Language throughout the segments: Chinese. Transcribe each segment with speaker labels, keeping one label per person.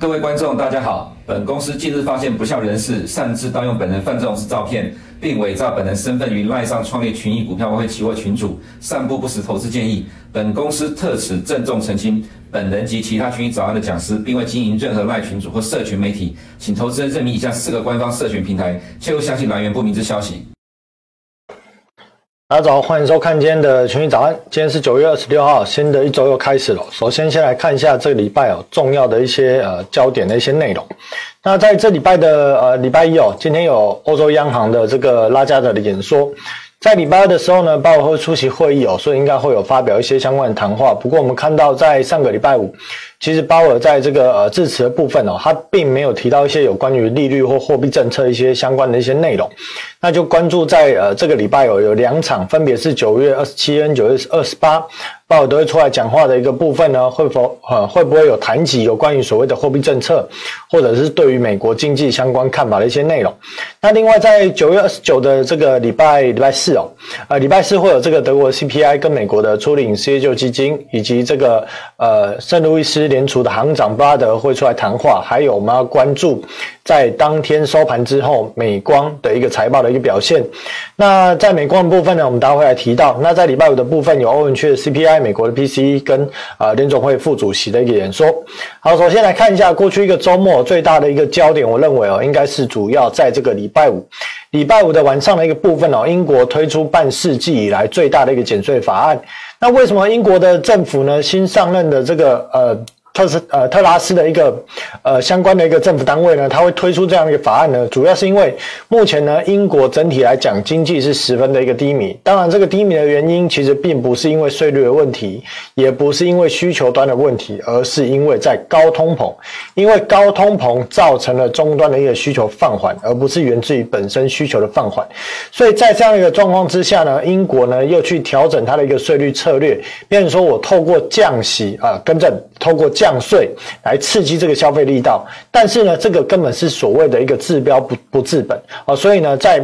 Speaker 1: 各位观众，大家好。本公司近日发现不肖人士擅自盗用本人范仲式照片，并伪造本人身份于赖上创立群益股票外汇期货群组，散布不实投资建议。本公司特此郑重澄清，本人及其他群益早安的讲师，并未经营任何赖群组或社群媒体，请投资人认明以下四个官方社群平台，切勿相信来源不明之消息。
Speaker 2: 大家早，欢迎收看今天的群益早安。今天是九月二十六号，新的一周又开始了。首先，先来看一下这个礼拜哦重要的一些呃焦点的一些内容。那在这礼拜的呃礼拜一哦，今天有欧洲央行的这个拉加德的演说。在礼拜二的时候呢，鲍尔会出席会议哦，所以应该会有发表一些相关的谈话。不过我们看到在上个礼拜五，其实鲍尔在这个呃致辞的部分哦，他并没有提到一些有关于利率或货币政策一些相关的一些内容。那就关注在呃这个礼拜有有两场，分别是九月二十七跟九月二十八，鲍尔都会出来讲话的一个部分呢，会否呃会不会有谈及有关于所谓的货币政策，或者是对于美国经济相关看法的一些内容？那另外在九月二十九的这个礼拜礼拜四哦，呃礼拜四会有这个德国 CPI 跟美国的初领失业救济金，以及这个呃圣路易斯联储的行长巴德会出来谈话，还有我们要关注。在当天收盘之后，美光的一个财报的一个表现。那在美光的部分呢，我们待会会来提到。那在礼拜五的部分，有欧元区的 CPI、美国的 PCE 跟啊联总会副主席的一个演说。好，首先来看一下过去一个周末最大的一个焦点，我认为哦，应该是主要在这个礼拜五，礼拜五的晚上的一个部分哦，英国推出半世纪以来最大的一个减税法案。那为什么英国的政府呢，新上任的这个呃？特斯呃特拉斯的一个呃相关的一个政府单位呢，他会推出这样一个法案呢，主要是因为目前呢，英国整体来讲经济是十分的一个低迷。当然，这个低迷的原因其实并不是因为税率的问题，也不是因为需求端的问题，而是因为在高通膨。因为高通膨造成了终端的一个需求放缓，而不是源自于本身需求的放缓。所以在这样一个状况之下呢，英国呢又去调整它的一个税率策略，变成说我透过降息啊，更正，透过降降税来刺激这个消费力道，但是呢，这个根本是所谓的一个治标不不治本啊，所以呢，在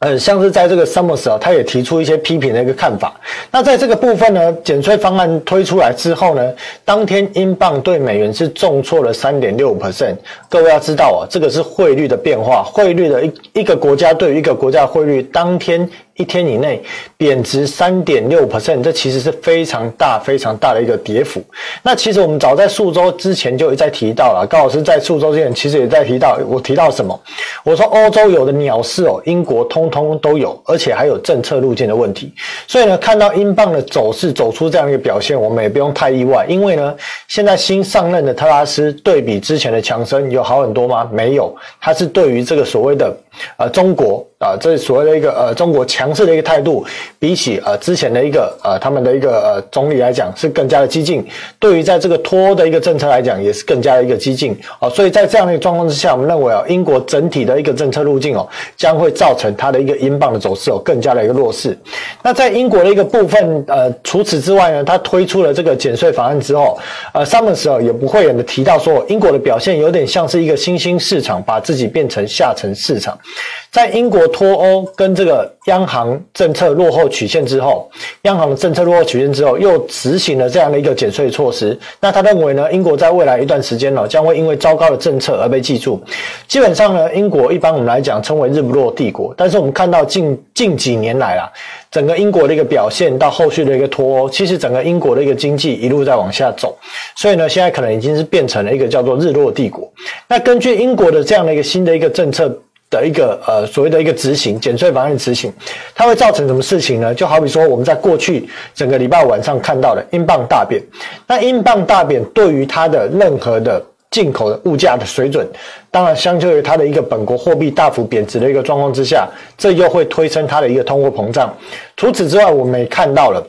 Speaker 2: 呃，像是在这个 Summers 啊，他也提出一些批评的一个看法。那在这个部分呢，减税方案推出来之后呢，当天英镑对美元是重挫了三点六五 percent。各位要知道啊，这个是汇率的变化，汇率的一一个国家对于一个国家的汇率当天。一天以内贬值三点六 percent，这其实是非常大、非常大的一个跌幅。那其实我们早在数周之前就一再提到了，高老师在数周之前其实也在提到，我提到什么？我说欧洲有的鸟事哦，英国通通都有，而且还有政策路径的问题。所以呢，看到英镑的走势走出这样一个表现，我们也不用太意外，因为呢，现在新上任的特拉斯对比之前的强生有好很多吗？没有，他是对于这个所谓的呃中国。啊，这所谓的一个呃中国强势的一个态度，比起呃之前的一个呃他们的一个呃总理来讲是更加的激进，对于在这个脱欧的一个政策来讲也是更加的一个激进啊，所以在这样的一个状况之下，我们认为啊英国整体的一个政策路径哦将会造成它的一个英镑的走势哦更加的一个弱势。那在英国的一个部分呃除此之外呢，它推出了这个减税法案之后，呃上面时候也不会有人提到说英国的表现有点像是一个新兴市场把自己变成下沉市场，在英国。脱欧跟这个央行政策落后曲线之后，央行政策落后曲线之后，又执行了这样的一个减税措施。那他认为呢，英国在未来一段时间呢，将会因为糟糕的政策而被记住。基本上呢，英国一般我们来讲称为日不落帝国，但是我们看到近近几年来啊，整个英国的一个表现到后续的一个脱欧，其实整个英国的一个经济一路在往下走，所以呢，现在可能已经是变成了一个叫做日落帝国。那根据英国的这样的一个新的一个政策。的一个呃所谓的一个执行减税方案执行，它会造成什么事情呢？就好比说我们在过去整个礼拜晚上看到的英镑大贬，那英镑大贬对于它的任何的进口的物价的水准，当然相较于它的一个本国货币大幅贬值的一个状况之下，这又会推升它的一个通货膨胀。除此之外，我们也看到了。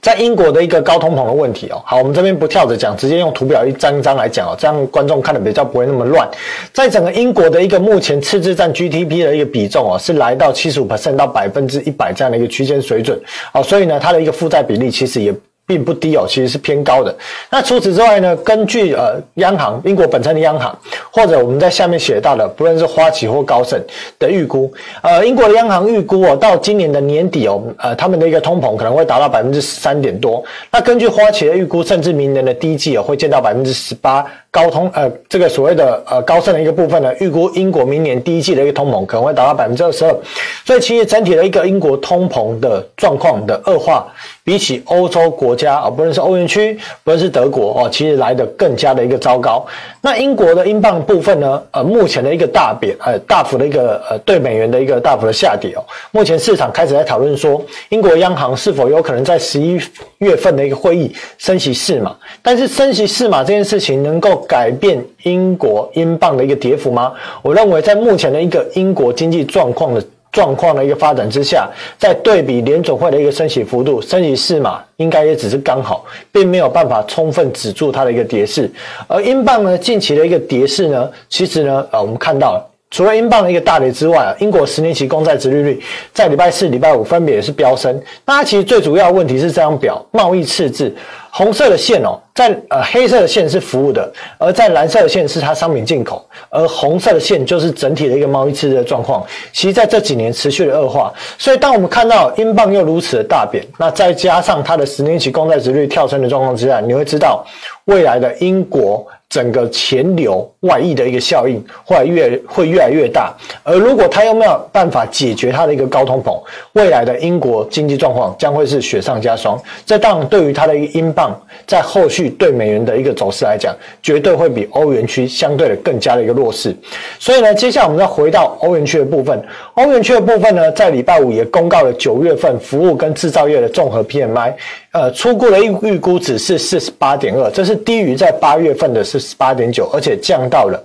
Speaker 2: 在英国的一个高通膨的问题哦，好，我们这边不跳着讲，直接用图表一张一张来讲哦，这样观众看的比较不会那么乱。在整个英国的一个目前赤字占 GDP 的一个比重哦，是来到七十五 percent 到百分之一百这样的一个区间水准哦，所以呢，它的一个负债比例其实也并不低哦，其实是偏高的。那除此之外呢，根据呃央行英国本身的央行，或者我们在下面写到的，不论是花旗或高盛的预估，呃，英国的央行预估哦，到今年的年底哦，呃，他们的一个通膨可能会达到百分之十三点多。那根据花旗的预估，甚至明年的第一季哦，会见到百分之十八。高通呃，这个所谓的呃高盛的一个部分呢，预估英国明年第一季的一个通膨可能会达到百分之二十二。所以其实整体的一个英国通膨的状况的恶化，比起欧洲国家啊，不论是欧元区，不论是德国哦，其实来的更加的一个糟糕。那英国的英镑部分呢，呃，目前的一个大贬，呃，大幅的一个呃对美元的一个大幅的下跌哦。目前市场开始在讨论说，英国央行是否有可能在十一月份的一个会议升息四码？但是升息四码这件事情能够改变英国英镑的一个跌幅吗？我认为在目前的一个英国经济状况的状况的一个发展之下，在对比联总会的一个升息幅度，升息四码应该也只是刚好，并没有办法充分止住它的一个跌势。而英镑呢，近期的一个跌势呢，其实呢，呃，我们看到，除了英镑的一个大跌之外啊，英国十年期公债殖利率在礼拜四、礼拜五分别也是飙升。那其实最主要的问题是这张表贸易赤字。红色的线哦，在呃黑色的线是服务的，而在蓝色的线是它商品进口，而红色的线就是整体的一个贸易赤字的状况。其实在这几年持续的恶化，所以当我们看到英镑又如此的大贬，那再加上它的十年期公债殖率跳升的状况之下，你会知道未来的英国。整个钱流外溢的一个效应会越会越来越大，而如果他又没有办法解决他的一个高通膨，未来的英国经济状况将会是雪上加霜。这当然对于他的一个英镑在后续对美元的一个走势来讲，绝对会比欧元区相对的更加的一个弱势。所以呢，接下来我们再回到欧元区的部分，欧元区的部分呢，在礼拜五也公告了九月份服务跟制造业的综合 PMI。呃，初步的预预估值是四十八点二，这是低于在八月份的四十八点九，而且降到了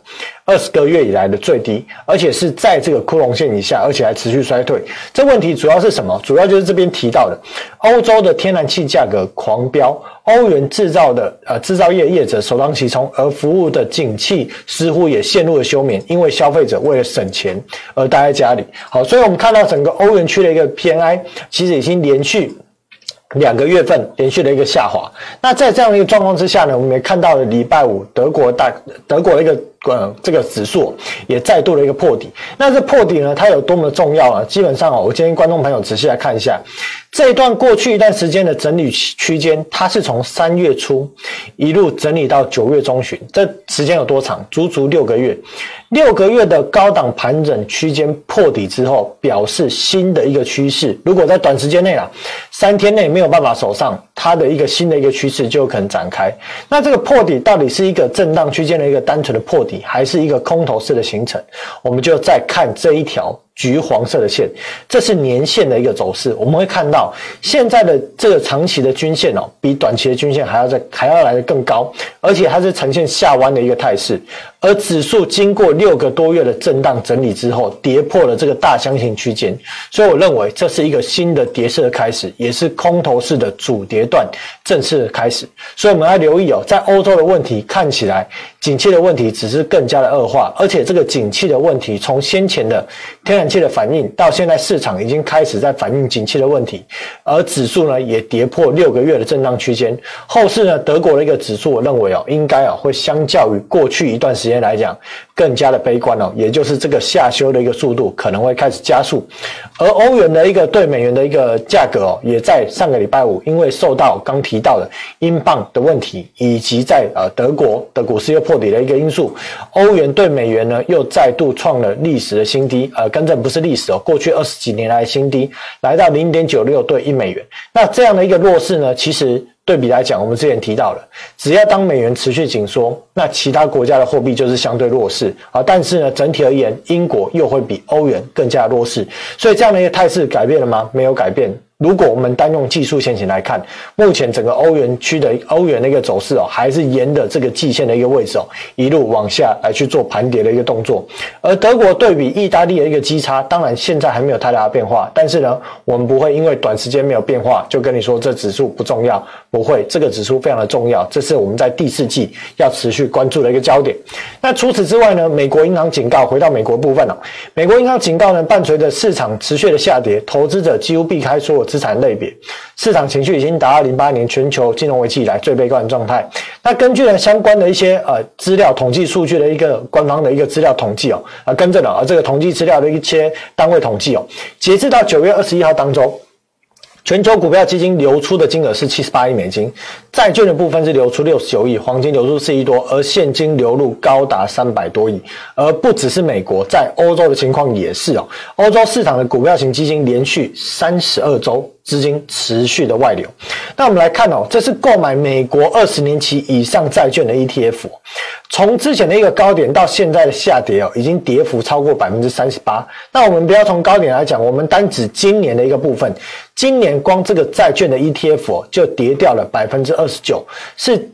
Speaker 2: 二十个月以来的最低，而且是在这个枯荣线以下，而且还持续衰退。这问题主要是什么？主要就是这边提到的，欧洲的天然气价格狂飙，欧元制造的呃制造业业者首当其冲，而服务的景气似乎也陷入了休眠，因为消费者为了省钱而待在家里。好，所以我们看到整个欧元区的一个 PMI 其实已经连续。两个月份连续的一个下滑，那在这样的一个状况之下呢，我们也看到了礼拜五德国大德国的一个呃这个指数也再度的一个破底。那这破底呢，它有多么重要啊？基本上哦，我建议观众朋友仔细来看一下这一段过去一段时间的整理区间，它是从三月初一路整理到九月中旬，这时间有多长？足足六个月。六个月的高档盘整区间破底之后，表示新的一个趋势。如果在短时间内啊，三天内没有办法守上，它的一个新的一个趋势就可能展开。那这个破底到底是一个震荡区间的一个单纯的破底，还是一个空头式的形成？我们就再看这一条。橘黄色的线，这是年线的一个走势。我们会看到现在的这个长期的均线哦，比短期的均线还要再还要来得更高，而且它是呈现下弯的一个态势。而指数经过六个多月的震荡整理之后，跌破了这个大箱型区间，所以我认为这是一个新的跌势的开始，也是空头式的主跌段正式的开始。所以我们要留意哦，在欧洲的问题看起来，景气的问题只是更加的恶化，而且这个景气的问题从先前的天然气的反应，到现在市场已经开始在反映景气的问题，而指数呢也跌破六个月的震荡区间。后市呢，德国的一个指数，我认为哦，应该啊会相较于过去一段时间来讲。更加的悲观哦，也就是这个下修的一个速度可能会开始加速，而欧元的一个对美元的一个价格哦，也在上个礼拜五，因为受到刚提到的英镑的问题，以及在呃德国的股市又破底的一个因素，欧元对美元呢又再度创了历史的新低，呃，更不是历史哦，过去二十几年来新低，来到零点九六对一美元。那这样的一个弱势呢，其实。对比来讲，我们之前提到了，只要当美元持续紧缩，那其他国家的货币就是相对弱势啊。但是呢，整体而言，英国又会比欧元更加弱势，所以这样的一个态势改变了吗？没有改变。如果我们单用技术线型来看，目前整个欧元区的欧元的一个走势哦，还是沿着这个季线的一个位置哦，一路往下来去做盘跌的一个动作。而德国对比意大利的一个基差，当然现在还没有太大的变化，但是呢，我们不会因为短时间没有变化就跟你说这指数不重要，不会，这个指数非常的重要，这是我们在第四季要持续关注的一个焦点。那除此之外呢，美国银行警告，回到美国部分了，美国银行警告呢，伴随着市场持续的下跌，投资者几乎避开所有。资产类别，市场情绪已经达到零八年全球金融危机以来最悲观的状态。那根据呢相关的一些呃资料统计数据的一个官方的一个资料统计哦，啊跟着呢啊这个统计资料的一些单位统计哦，截至到九月二十一号当中。全球股票基金流出的金额是七十八亿美金，债券的部分是流出六十九亿，黄金流出四亿多，而现金流入高达三百多亿。而不只是美国，在欧洲的情况也是哦，欧洲市场的股票型基金连续三十二周。资金持续的外流，那我们来看哦，这是购买美国二十年期以上债券的 ETF，从之前的一个高点到现在的下跌哦，已经跌幅超过百分之三十八。那我们不要从高点来讲，我们单指今年的一个部分，今年光这个债券的 ETF 就跌掉了百分之二十九，是。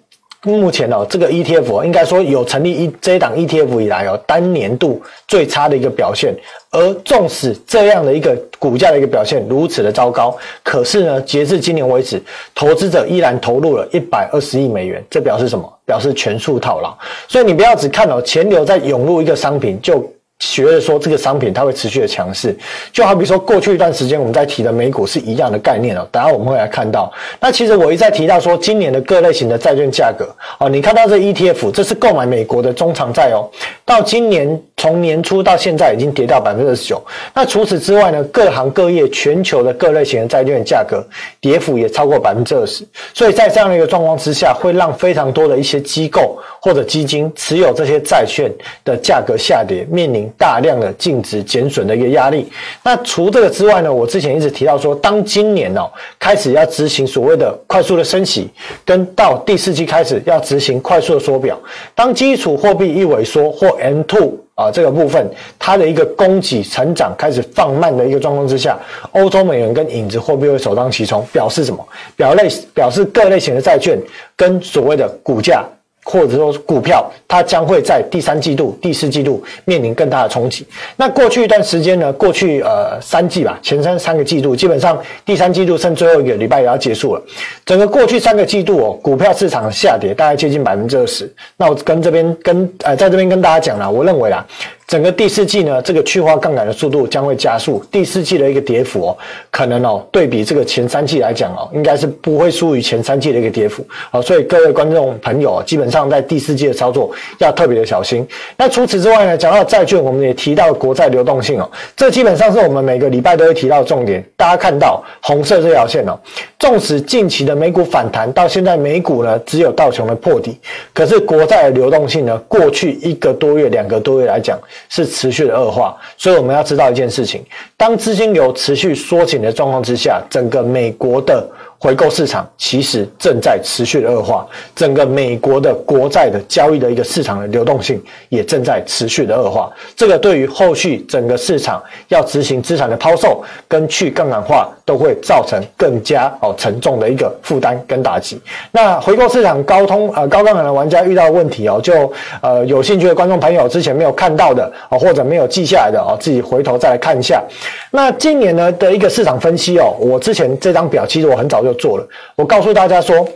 Speaker 2: 目前哦，这个 ETF 应该说有成立一这一档 ETF 以来哦，单年度最差的一个表现。而纵使这样的一个股价的一个表现如此的糟糕，可是呢，截至今年为止，投资者依然投入了一百二十亿美元，这表示什么？表示全数套牢。所以你不要只看哦，钱流在涌入一个商品就。学的说这个商品它会持续的强势，就好比说过去一段时间我们在提的美股是一样的概念哦。等下我们会来看到，那其实我一再提到说今年的各类型的债券价格哦，你看到这 ETF，这是购买美国的中长债哦，到今年从年初到现在已经跌到百分之二十九。那除此之外呢，各行各业全球的各类型的债券价格跌幅也超过百分之二十。所以在这样的一个状况之下，会让非常多的一些机构或者基金持有这些债券的价格下跌，面临。大量的净值减损的一个压力。那除这个之外呢，我之前一直提到说，当今年哦开始要执行所谓的快速的升息，跟到第四季开始要执行快速的缩表，当基础货币一萎缩或 M two 啊这个部分它的一个供给成长开始放慢的一个状况之下，欧洲美元跟影子货币会首当其冲，表示什么？表类表示各类型的债券跟所谓的股价。或者说股票，它将会在第三季度、第四季度面临更大的冲击。那过去一段时间呢？过去呃三季吧，前三三个季度，基本上第三季度剩最后一个礼拜也要结束了。整个过去三个季度哦，股票市场下跌大概接近百分之二十。那我跟这边跟呃在这边跟大家讲了，我认为啊。整个第四季呢，这个去化杠杆的速度将会加速。第四季的一个跌幅哦，可能哦，对比这个前三季来讲哦，应该是不会输于前三季的一个跌幅。好，所以各位观众朋友，基本上在第四季的操作要特别的小心。那除此之外呢，讲到债券，我们也提到国债流动性哦，这基本上是我们每个礼拜都会提到的重点。大家看到红色这条线哦，纵使近期的美股反弹，到现在美股呢只有道琼的破底，可是国债的流动性呢，过去一个多月、两个多月来讲。是持续的恶化，所以我们要知道一件事情：当资金流持续缩紧的状况之下，整个美国的。回购市场其实正在持续的恶化，整个美国的国债的交易的一个市场的流动性也正在持续的恶化。这个对于后续整个市场要执行资产的抛售跟去杠杆化，都会造成更加哦沉重的一个负担跟打击。那回购市场高通呃高杠杆的玩家遇到问题哦，就呃有兴趣的观众朋友之前没有看到的哦，或者没有记下来的哦，自己回头再来看一下。那今年呢的一个市场分析哦，我之前这张表其实我很早就做了。我告诉大家说，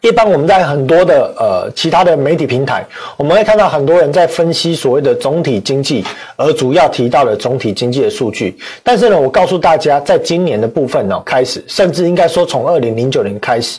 Speaker 2: 一般我们在很多的呃其他的媒体平台，我们会看到很多人在分析所谓的总体经济，而主要提到了总体经济的数据。但是呢，我告诉大家，在今年的部分呢开始，甚至应该说从二零零九年开始，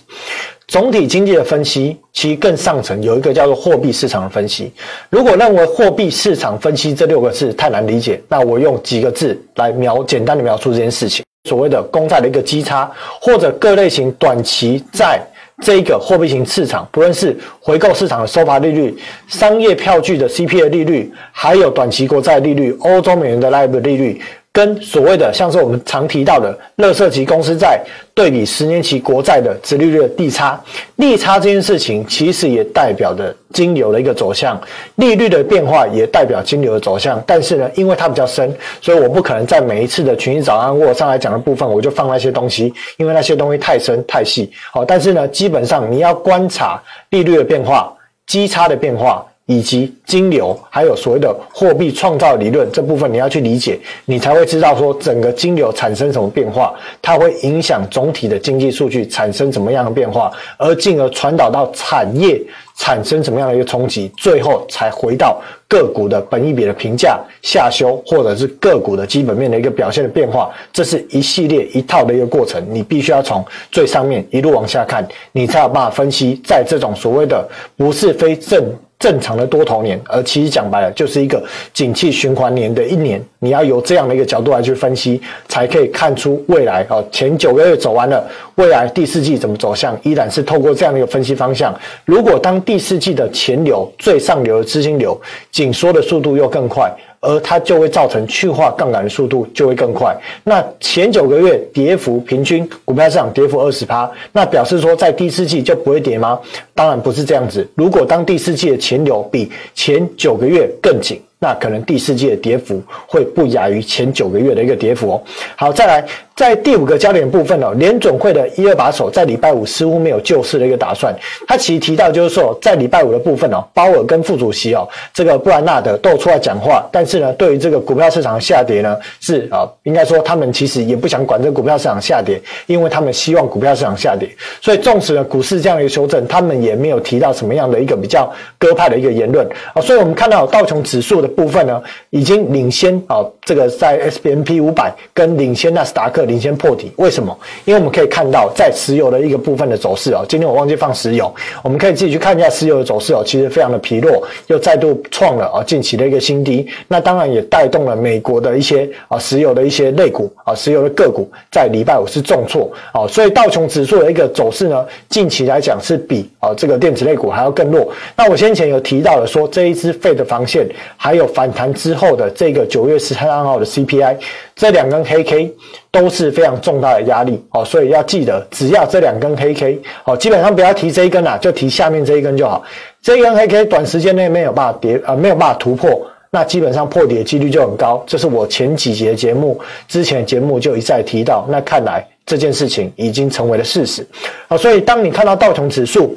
Speaker 2: 总体经济的分析其实更上层有一个叫做货币市场的分析。如果认为货币市场分析这六个字太难理解，那我用几个字来描简单的描述这件事情。所谓的公债的一个基差，或者各类型短期债这一个货币型市场，不论是回购市场的收盘利率、商业票据的 CP 的利率，还有短期国债利率、欧洲美元的 LIBOR 利率。跟所谓的像是我们常提到的垃圾级公司债对比十年期国债的殖利率的利差，利差这件事情其实也代表着金流的一个走向，利率的变化也代表金流的走向。但是呢，因为它比较深，所以我不可能在每一次的群益早安或上来讲的部分，我就放那些东西，因为那些东西太深太细。好，但是呢，基本上你要观察利率的变化、基差的变化。以及金流，还有所谓的货币创造理论这部分，你要去理解，你才会知道说整个金流产生什么变化，它会影响总体的经济数据产生什么样的变化，而进而传导到产业。产生什么样的一个冲击，最后才回到个股的本益比的评价下修，或者是个股的基本面的一个表现的变化，这是一系列一套的一个过程，你必须要从最上面一路往下看，你才有办法分析，在这种所谓的不是非正。正常的多头年，而其实讲白了就是一个景气循环年的一年，你要由这样的一个角度来去分析，才可以看出未来哦。前九个月走完了，未来第四季怎么走向，依然是透过这样的一个分析方向。如果当第四季的前流最上流的资金流紧缩的速度又更快。而它就会造成去化杠杆的速度就会更快。那前九个月跌幅平均股票市场跌幅二十趴，那表示说在第四季就不会跌吗？当然不是这样子。如果当第四季的钱流比前九个月更紧，那可能第四季的跌幅会不亚于前九个月的一个跌幅哦。好，再来。在第五个焦点部分哦，联准会的一二把手在礼拜五似乎没有救市的一个打算。他其实提到就是说，在礼拜五的部分哦，鲍尔跟副主席哦，这个布兰纳德都出来讲话。但是呢，对于这个股票市场下跌呢，是啊，应该说他们其实也不想管这个股票市场下跌，因为他们希望股票市场下跌。所以纵使呢股市这样一个修正，他们也没有提到什么样的一个比较鸽派的一个言论啊。所以我们看到道琼指数的部分呢，已经领先啊，这个在 S&P 500跟领先纳斯达克。领先破底，为什么？因为我们可以看到，在石油的一个部分的走势哦，今天我忘记放石油，我们可以自己去看一下石油的走势哦，其实非常的疲弱，又再度创了啊近期的一个新低。那当然也带动了美国的一些啊石油的一些类股啊石油的个股，在礼拜五是重挫啊，所以道琼指数的一个走势呢，近期来讲是比啊这个电子类股还要更弱。那我先前有提到了说，这一支 Fed 的防线，还有反弹之后的这个九月十三号的 CPI，这两根黑 K 都是非常重大的压力哦，所以要记得，只要这两根黑 K 哦，基本上不要提这一根啦，就提下面这一根就好。这一根黑 K 短时间内没有办法跌啊、没有办法突破，那基本上破底的几率就很高。这是我前几节节目之前节目就一再提到，那看来这件事情已经成为了事实啊。所以当你看到道琼指数。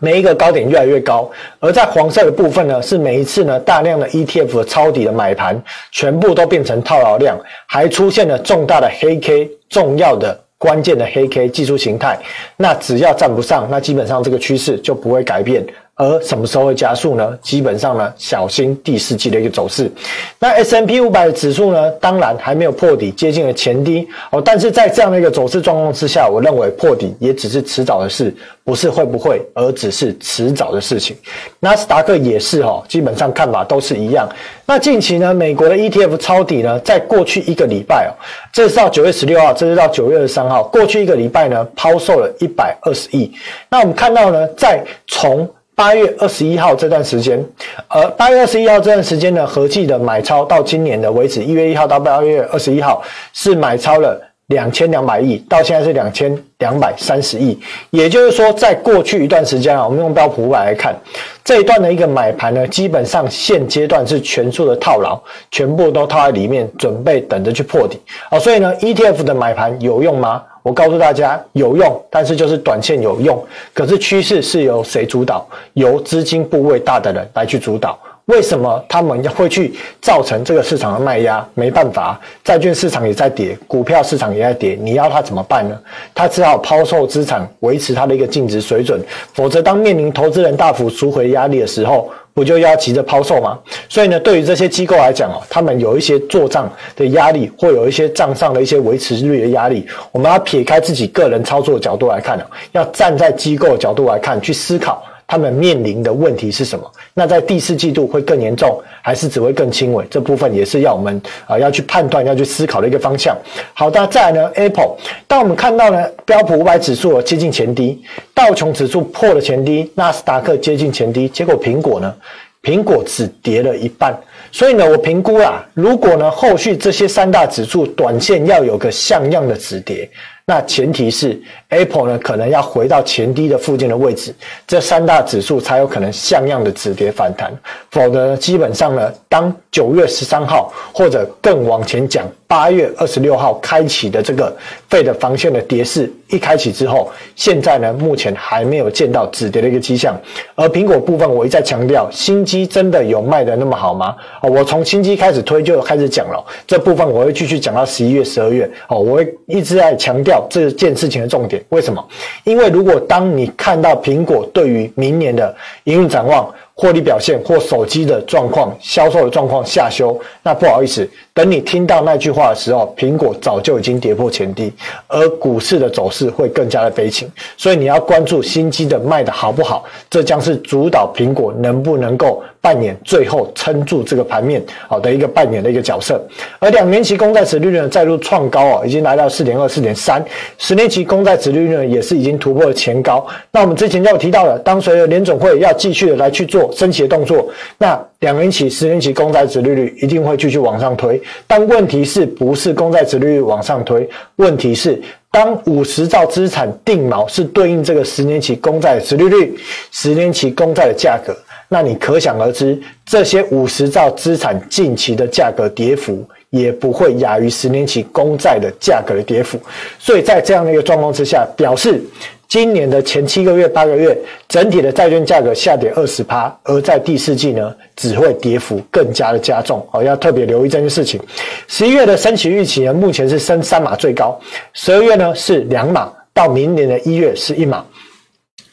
Speaker 2: 每一个高点越来越高，而在黄色的部分呢，是每一次呢大量的 ETF 的抄底的买盘，全部都变成套牢量，还出现了重大的黑 K，重要的关键的黑 K 技术形态。那只要站不上，那基本上这个趋势就不会改变。而什么时候会加速呢？基本上呢，小心第四季的一个走势。那 S&P 500的指数呢，当然还没有破底，接近了前低哦。但是在这样的一个走势状况之下，我认为破底也只是迟早的事，不是会不会，而只是迟早的事情。纳斯达克也是哦，基本上看法都是一样。那近期呢，美国的 ETF 抄底呢，在过去一个礼拜哦，这是到九月十六号，这是到九月二十三号，过去一个礼拜呢，抛售了一百二十亿。那我们看到呢，在从八月二十一号这段时间，而八月二十一号这段时间呢，合计的买超到今年的为止，一月一号到八月二十一号是买超了两千两百亿，到现在是两千两百三十亿。也就是说，在过去一段时间啊，我们用标普五百来看这一段的一个买盘呢，基本上现阶段是全数的套牢，全部都套在里面，准备等着去破底啊。所以呢，ETF 的买盘有用吗？我告诉大家有用，但是就是短线有用。可是趋势是由谁主导？由资金部位大的人来去主导。为什么他们会去造成这个市场的卖压？没办法，债券市场也在跌，股票市场也在跌，你要他怎么办呢？他只好抛售资产，维持他的一个净值水准。否则，当面临投资人大幅赎回压力的时候，不就要急着抛售吗？所以呢，对于这些机构来讲哦，他们有一些做账的压力，或有一些账上的一些维持率的压力。我们要撇开自己个人操作的角度来看，要站在机构的角度来看，去思考。他们面临的问题是什么？那在第四季度会更严重，还是只会更轻微？这部分也是要我们啊、要去判断、要去思考的一个方向。好，那再来呢？Apple，当我们看到呢标普五百指数接近前低，道琼指数破了前低，纳斯达克接近前低，结果苹果呢？苹果只跌了一半。所以呢，我评估啦，如果呢后续这些三大指数短线要有个像样的止跌。那前提是 Apple 呢可能要回到前低的附近的位置，这三大指数才有可能像样的止跌反弹，否则基本上呢，当九月十三号或者更往前讲，八月二十六号开启的这个 Fed 防线的跌势一开启之后，现在呢目前还没有见到止跌的一个迹象。而苹果部分，我一再强调，新机真的有卖的那么好吗？哦，我从新机开始推就开始讲了，这部分我会继续讲到十一月、十二月。哦，我会一直在强调这件事情的重点。为什么？因为如果当你看到苹果对于明年的营运展望，获利表现或手机的状况、销售的状况下修，那不好意思，等你听到那句话的时候，苹果早就已经跌破前低，而股市的走势会更加的悲情。所以你要关注新机的卖的好不好，这将是主导苹果能不能够扮演最后撑住这个盘面好的一个扮演的一个角色。而两年期公债殖利率呢再度创高啊，已经来到四点二、四点三，十年期公债殖利率呢也是已经突破了前高。那我们之前就有提到了，当随着联总会要继续的来去做。升息的动作，那两年期、十年期公债殖利率一定会继续往上推。但问题是不是公债殖利率往上推？问题是当五十兆资产定锚是对应这个十年期公债的殖利率、十年期公债的价格，那你可想而知，这些五十兆资产近期的价格跌幅也不会亚于十年期公债的价格的跌幅。所以在这样的一个状况之下，表示。今年的前七个月、八个月，整体的债券价格下跌二十趴，而在第四季呢，只会跌幅更加的加重。哦，要特别留意这件事情。十一月的升息预期呢，目前是升三码最高，十二月呢是两码，到明年的一月是一码。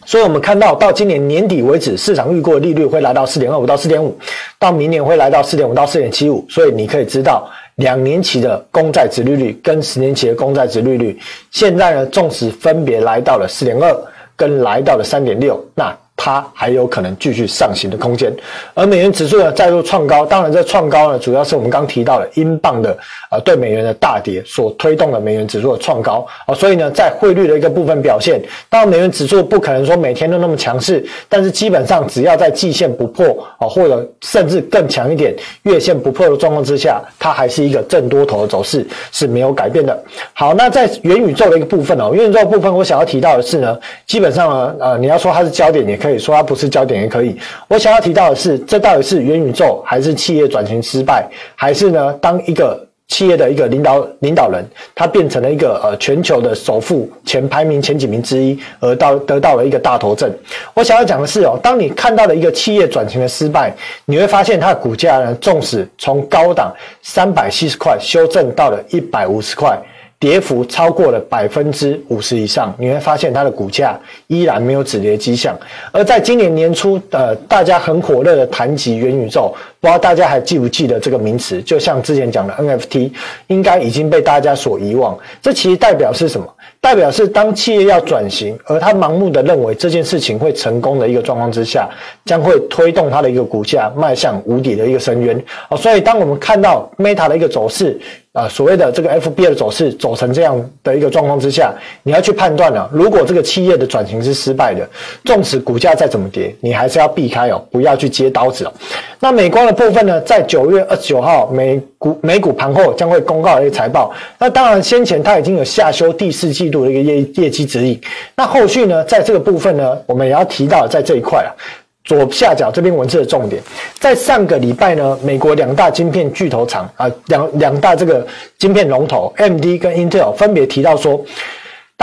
Speaker 2: 所以我们看到，到今年年底为止，市场预估利率会来到四点二五到四点五，到明年会来到四点五到四点七五。所以你可以知道。两年期的公债殖利率跟十年期的公债殖利率，现在呢，纵使分别来到了四点二，跟来到了三点六，那。它还有可能继续上行的空间，而美元指数呢再度创高，当然这创高呢主要是我们刚提到的英镑的呃对美元的大跌所推动的美元指数的创高啊，所以呢在汇率的一个部分表现，当然美元指数不可能说每天都那么强势，但是基本上只要在季线不破啊，或者甚至更强一点月线不破的状况之下，它还是一个正多头的走势是没有改变的。好，那在元宇宙的一个部分哦，元宇宙部分我想要提到的是呢，基本上呢呃你要说它是焦点也。可以说它不是焦点也可以。我想要提到的是，这到底是元宇宙，还是企业转型失败，还是呢，当一个企业的一个领导领导人，他变成了一个呃全球的首富，前排名前几名之一，而到得到了一个大头症。我想要讲的是哦，当你看到了一个企业转型的失败，你会发现它的股价呢，纵使从高档三百七十块修正到了一百五十块。跌幅超过了百分之五十以上，你会发现它的股价依然没有止跌迹象。而在今年年初，呃，大家很火热的谈及元宇宙，不知道大家还记不记得这个名词？就像之前讲的 NFT，应该已经被大家所遗忘。这其实代表是什么？代表是当企业要转型，而他盲目的认为这件事情会成功的一个状况之下，将会推动它的一个股价迈向无底的一个深渊。哦，所以当我们看到 Meta 的一个走势。啊，所谓的这个 FB 的走势走成这样的一个状况之下，你要去判断了、如果这个企业的转型是失败的，纵使股价再怎么跌，你还是要避开哦，不要去接刀子哦。那美光的部分呢，在九月二十九号美股美股盘后将会公告一个财报。那当然先前它已经有下修第四季度的一个业业绩指引。那后续呢，在这个部分呢，我们也要提到在这一块啊。左下角这边文字的重点，在上个礼拜呢，美国两大晶片巨头厂啊，两两大这个晶片龙头 M D 跟 Intel 分别提到说，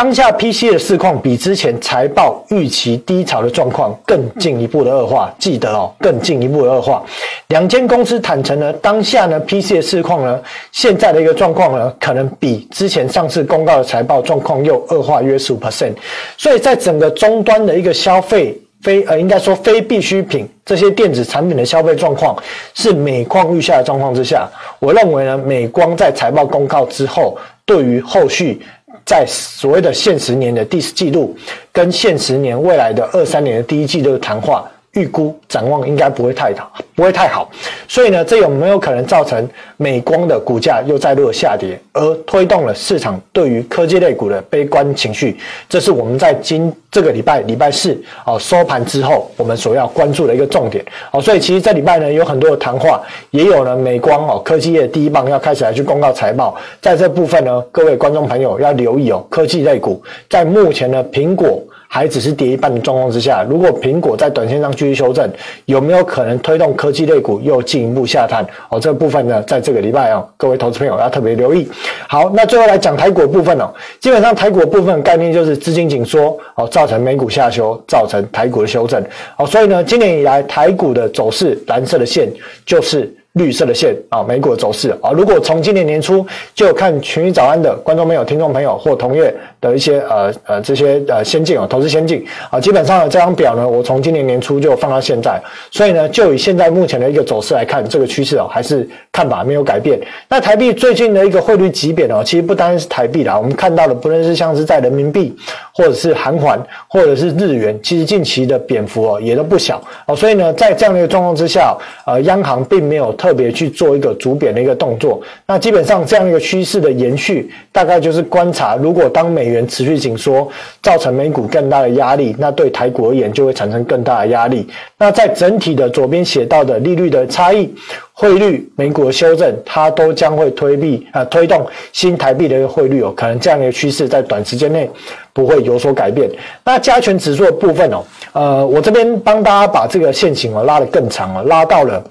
Speaker 2: 当下 PC 的市况比之前财报预期低潮的状况更进一步的恶化。记得哦，更进一步的恶化。两间公司坦承呢，当下呢 PC 的市况呢，现在的一个状况呢，可能比之前上次公告的财报状况又恶化约十五 percent。所以在整个终端的一个消费。非呃，应该说非必需品这些电子产品的消费状况是每况愈下的状况之下，我认为呢，美光在财报公告之后，对于后续在所谓的现十年的第四季度跟现十年未来的二三年的第一季度的谈话，预估展望应该不会太好，不会太好，所以呢，这有没有可能造成美光的股价又再度下跌，而推动了市场对于科技类股的悲观情绪？这是我们在今这个礼拜礼拜四哦收盘之后，我们所要关注的一个重点哦。所以其实这礼拜呢，有很多的谈话，也有呢美光哦科技业第一棒要开始来去公告财报，在这部分呢，各位观众朋友要留意哦，科技类股在目前呢苹果。还只是跌一半的状况之下，如果苹果在短线上继续修正，有没有可能推动科技类股又进一步下探？哦，这个部分呢，在这个礼拜啊，各位投资朋友要特别留意。好，那最后来讲台股部分哦，基本上台股部分概念就是资金紧缩哦，造成美股下修，造成台股的修正。哦，所以呢，今年以来台股的走势，蓝色的线就是。绿色的线啊，美股的走势啊，如果从今年年初就看群益早安的观众朋友、听众朋友或同业的一些呃呃这些呃先进啊，投资先进啊，基本上这张表呢，我从今年年初就放到现在，所以呢，就以现在目前的一个走势来看，这个趋势啊还是看法没有改变。那台币最近的一个汇率急贬哦，其实不单是台币啦，我们看到的不论是像是在人民币或者是韩元或者是日元，其实近期的贬幅哦也都不小哦，所以呢，在这样的一个状况之下，呃，央行并没有。特别去做一个逐贬的一个动作，那基本上这样一个趋势的延续，大概就是观察，如果当美元持续紧缩，造成美股更大的压力，那对台股而言就会产生更大的压力。那在整体的左边写到的利率的差异、汇率、美股的修正，它都将会推币啊推动新台币的一个汇率哦，可能这样的一个趋势在短时间内不会有所改变。那加权指数的部分哦，呃，我这边帮大家把这个线型哦拉得更长哦，拉到了。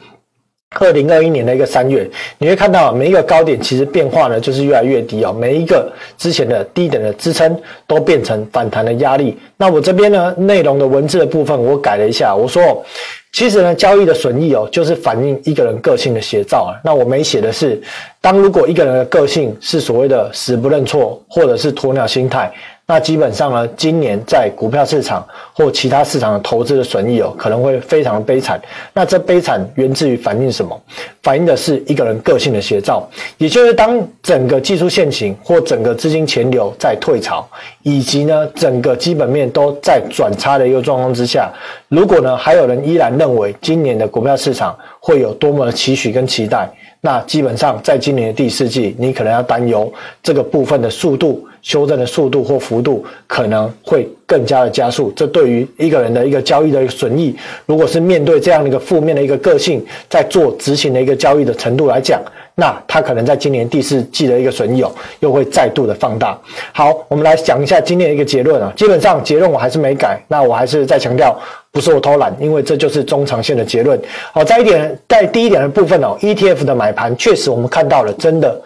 Speaker 2: 二零二一年的一个三月，你会看到每一个高点其实变化呢，就是越来越低哦。每一个之前的低点的支撑都变成反弹的压力。那我这边呢，内容的文字的部分我改了一下，我说，其实呢，交易的损益哦，就是反映一个人个性的写照啊。那我没写的是，当如果一个人的个性是所谓的死不认错，或者是鸵鸟心态。那基本上呢，今年在股票市场或其他市场的投资的损益哦，可能会非常的悲惨。那这悲惨源自于反映什么？反映的是一个人个性的写照。也就是当整个技术线型或整个资金钱流在退潮，以及呢整个基本面都在转差的一个状况之下，如果呢还有人依然认为今年的股票市场会有多么的期许跟期待，那基本上在今年的第四季，你可能要担忧这个部分的速度。修正的速度或幅度可能会更加的加速，这对于一个人的一个交易的一个损益，如果是面对这样的一个负面的一个个性，在做执行的一个交易的程度来讲，那他可能在今年第四季的一个损益哦，又会再度的放大。好，我们来讲一下今年一个结论啊，基本上结论我还是没改，那我还是再强调，不是我偷懒，因为这就是中长线的结论。好，在一点，在第一点的部分哦，ETF 的买盘确实我们看到了，真的。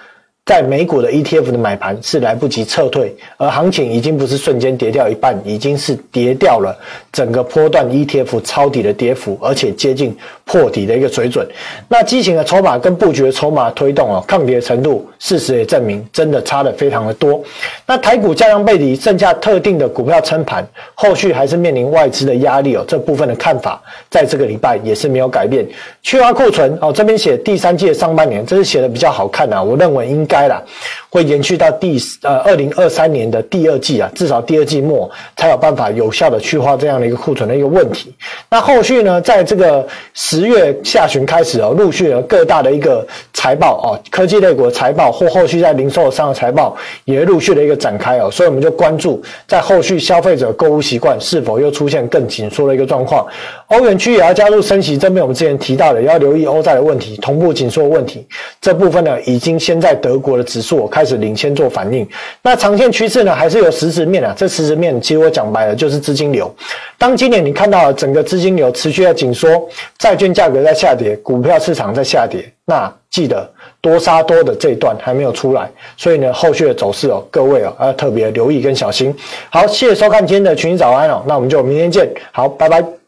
Speaker 2: 在美股的 ETF 的买盘是来不及撤退，而行情已经不是瞬间跌掉一半，已经是跌掉了整个波段 ETF 抄底的跌幅，而且接近破底的一个水准。那激情的筹码跟布局的筹码推动哦，抗跌程度，事实也证明真的差的非常的多。那台股加量背离，剩下特定的股票撑盘，后续还是面临外资的压力哦。这部分的看法，在这个礼拜也是没有改变。去化库存哦，这边写第三季的上半年，这是写的比较好看啊，我认为应该。该了，会延续到第呃二零二三年的第二季啊，至少第二季末才有办法有效的去化这样的一个库存的一个问题。那后续呢，在这个十月下旬开始哦，陆续有各大的一个财报哦，科技类股的财报或后续在零售商的财报也陆续的一个展开哦，所以我们就关注在后续消费者购物习惯是否又出现更紧缩的一个状况。欧元区也要加入升息，这边我们之前提到的要留意欧债的问题，同步紧缩的问题。这部分呢，已经先在德国的指数开开始领先做反应。那长线趋势呢，还是有实质面啊。这实质面其实我讲白了就是资金流。当今年你看到整个资金流持续在紧缩，债券价格在下跌，股票市场在下跌，那记得多杀多的这一段还没有出来，所以呢，后续的走势哦，各位哦要特别留意跟小心。好，谢谢收看今天的群益早安哦，那我们就明天见。好，拜拜。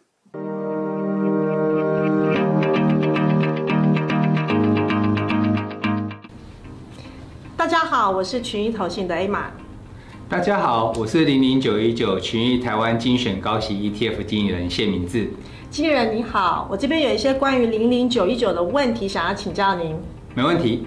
Speaker 3: 好，我是群益投信的 Emma。
Speaker 4: 大家好，我是零零九一九群益台湾精选高息 ETF 经理人谢明志。
Speaker 3: 经理人你好，我这边有一些关于零零九一九的问题想要请教您。
Speaker 4: 没问题。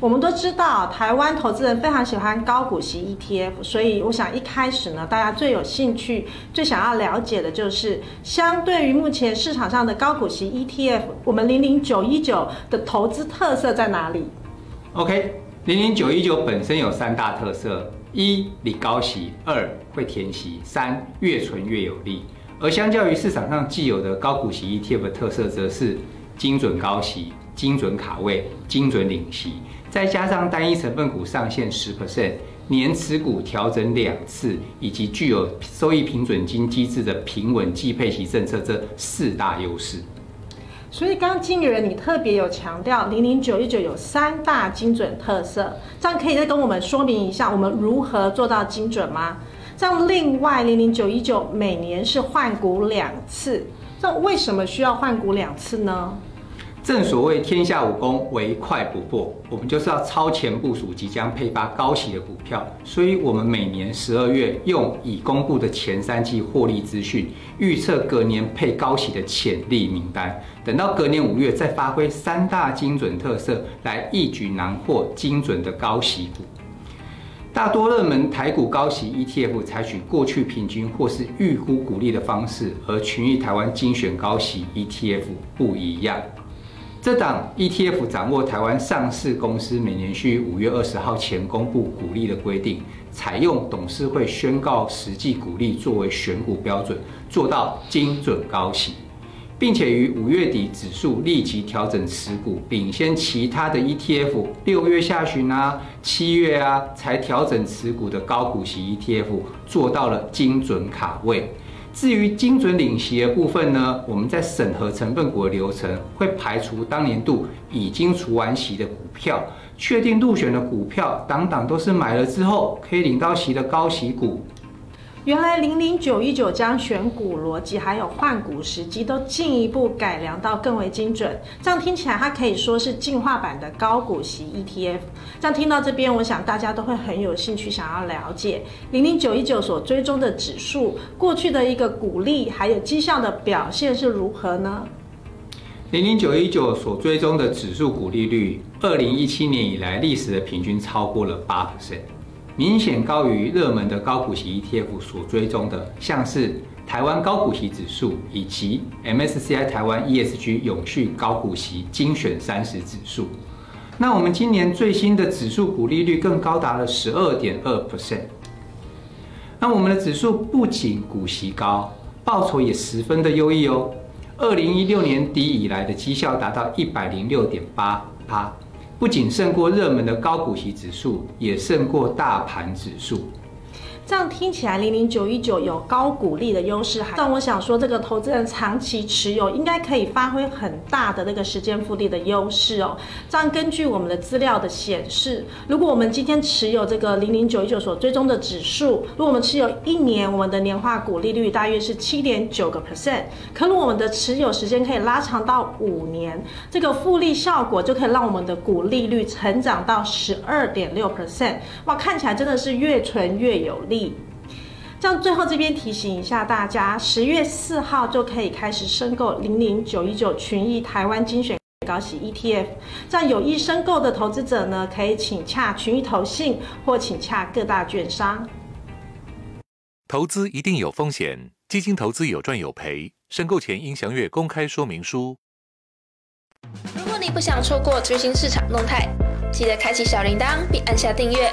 Speaker 3: 我们都知道，台湾投资人非常喜欢高股息 ETF，所以我想一开始呢，大家最有兴趣、最想要了解的就是，相对于目前市场上的高股息 ETF，我们零零九一九的投资特色在哪里
Speaker 4: ？OK，零零九一九本身有三大特色：一、你高息；二、会填息；三、越存越有利。而相较于市场上既有的高股息 ETF 的特色，则是精准高息、精准卡位、精准领息，再加上单一成分股上限十 percent、年持股调整两次，以及具有收益平准金机制的平稳计配息政策这四大优势。
Speaker 3: 所以刚刚经理人你特别有强调，零零九一九有三大精准特色，这样可以再跟我们说明一下，我们如何做到精准吗？这样，另外零零九一九每年是换股两次，这为什么需要换股两次呢？
Speaker 4: 正所谓天下武功，唯快不破。我们就是要超前部署即将配发高息的股票，所以我们每年十二月用已公布的前三季获利资讯，预测隔年配高息的潜力名单。等到隔年五月再发挥三大精准特色，来一举囊获精准的高息股。大多热门台股高息 ETF 采取过去平均或是预估股利的方式，而群益台湾精选高息 ETF 不一样。这档 ETF 掌握台湾上市公司每年需五月二十号前公布股利的规定，采用董事会宣告实际股利作为选股标准，做到精准高息。并且于五月底指数立即调整持股，领先其他的 ETF，六月下旬啊、七月啊才调整持股的高股息 ETF 做到了精准卡位。至于精准领息的部分呢，我们在审核成分股的流程会排除当年度已经除完席的股票，确定入选的股票，档档都是买了之后可以领到席的高息股。
Speaker 3: 原来零零九一九将选股逻辑还有换股时机都进一步改良到更为精准，这样听起来它可以说是进化版的高股息 ETF。这样听到这边，我想大家都会很有兴趣想要了解零零九一九所追踪的指数过去的一个股利还有绩效的表现是如何呢？
Speaker 4: 零零九一九所追踪的指数股利率，二零一七年以来历史的平均超过了八 percent。明显高于热门的高股息 ETF 所追踪的，像是台湾高股息指数以及 MSCI 台湾 ESG 永续高股息精选三十指数。那我们今年最新的指数股利率更高达了十二点二 percent。那我们的指数不仅股息高，报酬也十分的优异哦。二零一六年底以来的绩效达到一百零六点八趴。不仅胜过热门的高股息指数，也胜过大盘指数。
Speaker 3: 这样听起来，零零九一九有高股利的优势，但我想说，这个投资人长期持有应该可以发挥很大的那个时间复利的优势哦。这样根据我们的资料的显示，如果我们今天持有这个零零九一九所追踪的指数，如果我们持有一年，我们的年化股利率大约是七点九个 percent。可如果我们的持有时间可以拉长到五年，这个复利效果就可以让我们的股利率成长到十二点六 percent。哇，看起来真的是越存越有利。这样最后这边提醒一下大家，十月四号就可以开始申购零零九一九群益台湾精选高息 ETF。这样有意申购的投资者呢，可以请洽群益投信或请洽各大券商。
Speaker 5: 投资一定有风险，基金投资有赚有赔，申购前应详阅公开说明书。
Speaker 6: 如果你不想错过最新市场动态，记得开启小铃铛并按下订阅。